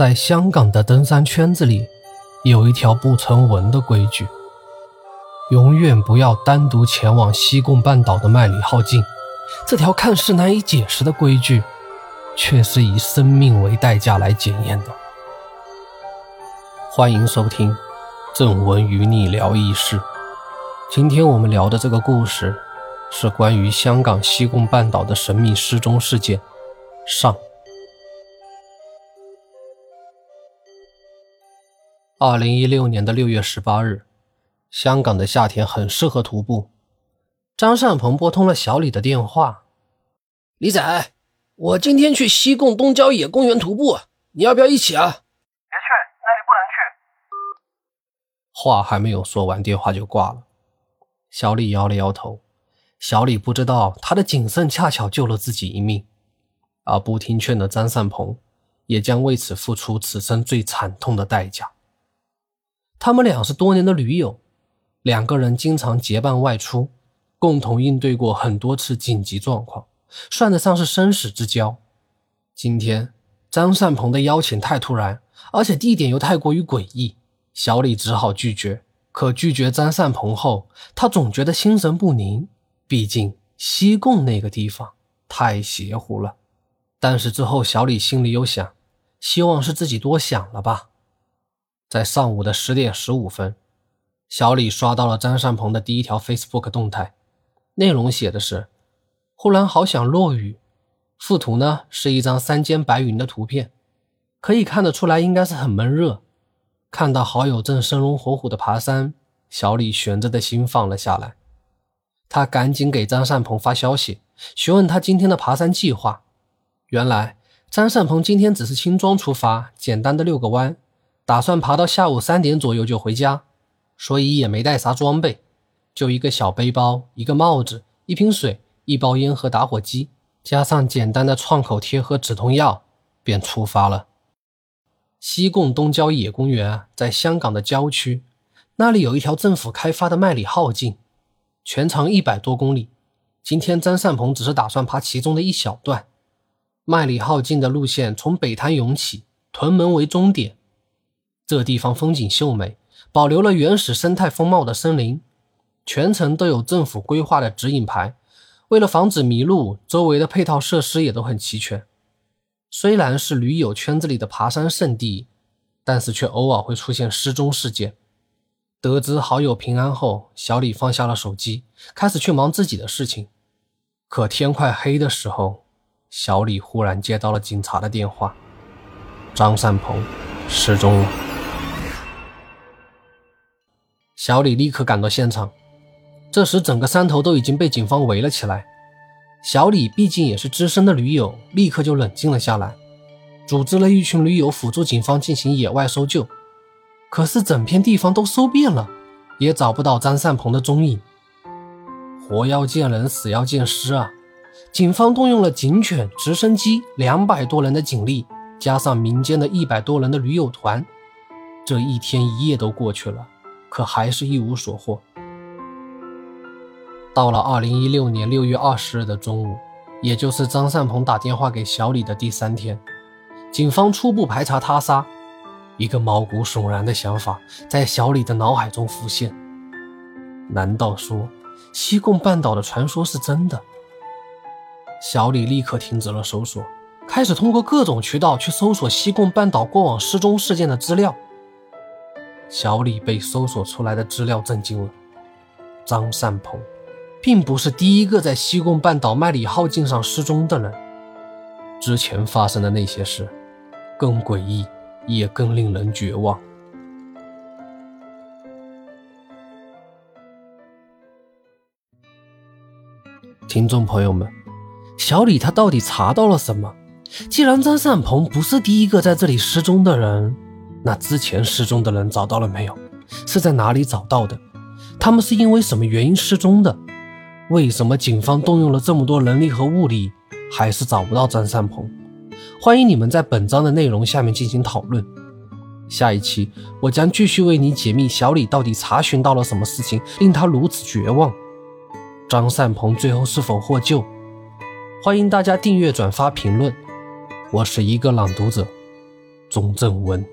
在香港的登山圈子里，有一条不成文的规矩：永远不要单独前往西贡半岛的麦里浩径。这条看似难以解释的规矩，却是以生命为代价来检验的。欢迎收听正文与你聊异事。今天我们聊的这个故事，是关于香港西贡半岛的神秘失踪事件。上。二零一六年的六月十八日，香港的夏天很适合徒步。张善鹏拨通了小李的电话：“李仔，我今天去西贡东郊野公园徒步，你要不要一起啊？”“别去，那里不能去。”话还没有说完，电话就挂了。小李摇了摇头。小李不知道，他的谨慎恰巧救了自己一命，而不听劝的张善鹏也将为此付出此生最惨痛的代价。他们俩是多年的驴友，两个人经常结伴外出，共同应对过很多次紧急状况，算得上是生死之交。今天张善鹏的邀请太突然，而且地点又太过于诡异，小李只好拒绝。可拒绝张善鹏后，他总觉得心神不宁，毕竟西贡那个地方太邪乎了。但是之后，小李心里又想，希望是自己多想了吧。在上午的十点十五分，小李刷到了张善鹏的第一条 Facebook 动态，内容写的是：“忽然好想落雨。”附图呢是一张山间白云的图片，可以看得出来应该是很闷热。看到好友正生龙活虎的爬山，小李悬着的心放了下来。他赶紧给张善鹏发消息，询问他今天的爬山计划。原来张善鹏今天只是轻装出发，简单的遛个弯。打算爬到下午三点左右就回家，所以也没带啥装备，就一个小背包、一个帽子、一瓶水、一包烟和打火机，加上简单的创口贴和止痛药，便出发了。西贡东郊野公园在香港的郊区，那里有一条政府开发的麦里浩径，全长一百多公里。今天张善鹏只是打算爬其中的一小段。麦里浩径的路线从北潭涌起，屯门为终点。这地方风景秀美，保留了原始生态风貌的森林，全程都有政府规划的指引牌。为了防止迷路，周围的配套设施也都很齐全。虽然是驴友圈子里的爬山圣地，但是却偶尔会出现失踪事件。得知好友平安后，小李放下了手机，开始去忙自己的事情。可天快黑的时候，小李忽然接到了警察的电话：张善鹏失踪了。小李立刻赶到现场，这时整个山头都已经被警方围了起来。小李毕竟也是资深的驴友，立刻就冷静了下来，组织了一群驴友辅助警方进行野外搜救。可是整片地方都搜遍了，也找不到张善鹏的踪影。活要见人，死要见尸啊！警方动用了警犬、直升机，两百多人的警力，加上民间的一百多人的驴友团，这一天一夜都过去了。可还是一无所获。到了二零一六年六月二十日的中午，也就是张善鹏打电话给小李的第三天，警方初步排查他杀。一个毛骨悚然的想法在小李的脑海中浮现：难道说西贡半岛的传说是真的？小李立刻停止了搜索，开始通过各种渠道去搜索西贡半岛过往失踪事件的资料。小李被搜索出来的资料震惊了。张善鹏，并不是第一个在西贡半岛麦里浩径上失踪的人。之前发生的那些事，更诡异，也更令人绝望。听众朋友们，小李他到底查到了什么？既然张善鹏不是第一个在这里失踪的人。那之前失踪的人找到了没有？是在哪里找到的？他们是因为什么原因失踪的？为什么警方动用了这么多人力和物力，还是找不到张善鹏？欢迎你们在本章的内容下面进行讨论。下一期我将继续为你解密小李到底查询到了什么事情，令他如此绝望。张善鹏最后是否获救？欢迎大家订阅、转发、评论。我是一个朗读者。钟正文。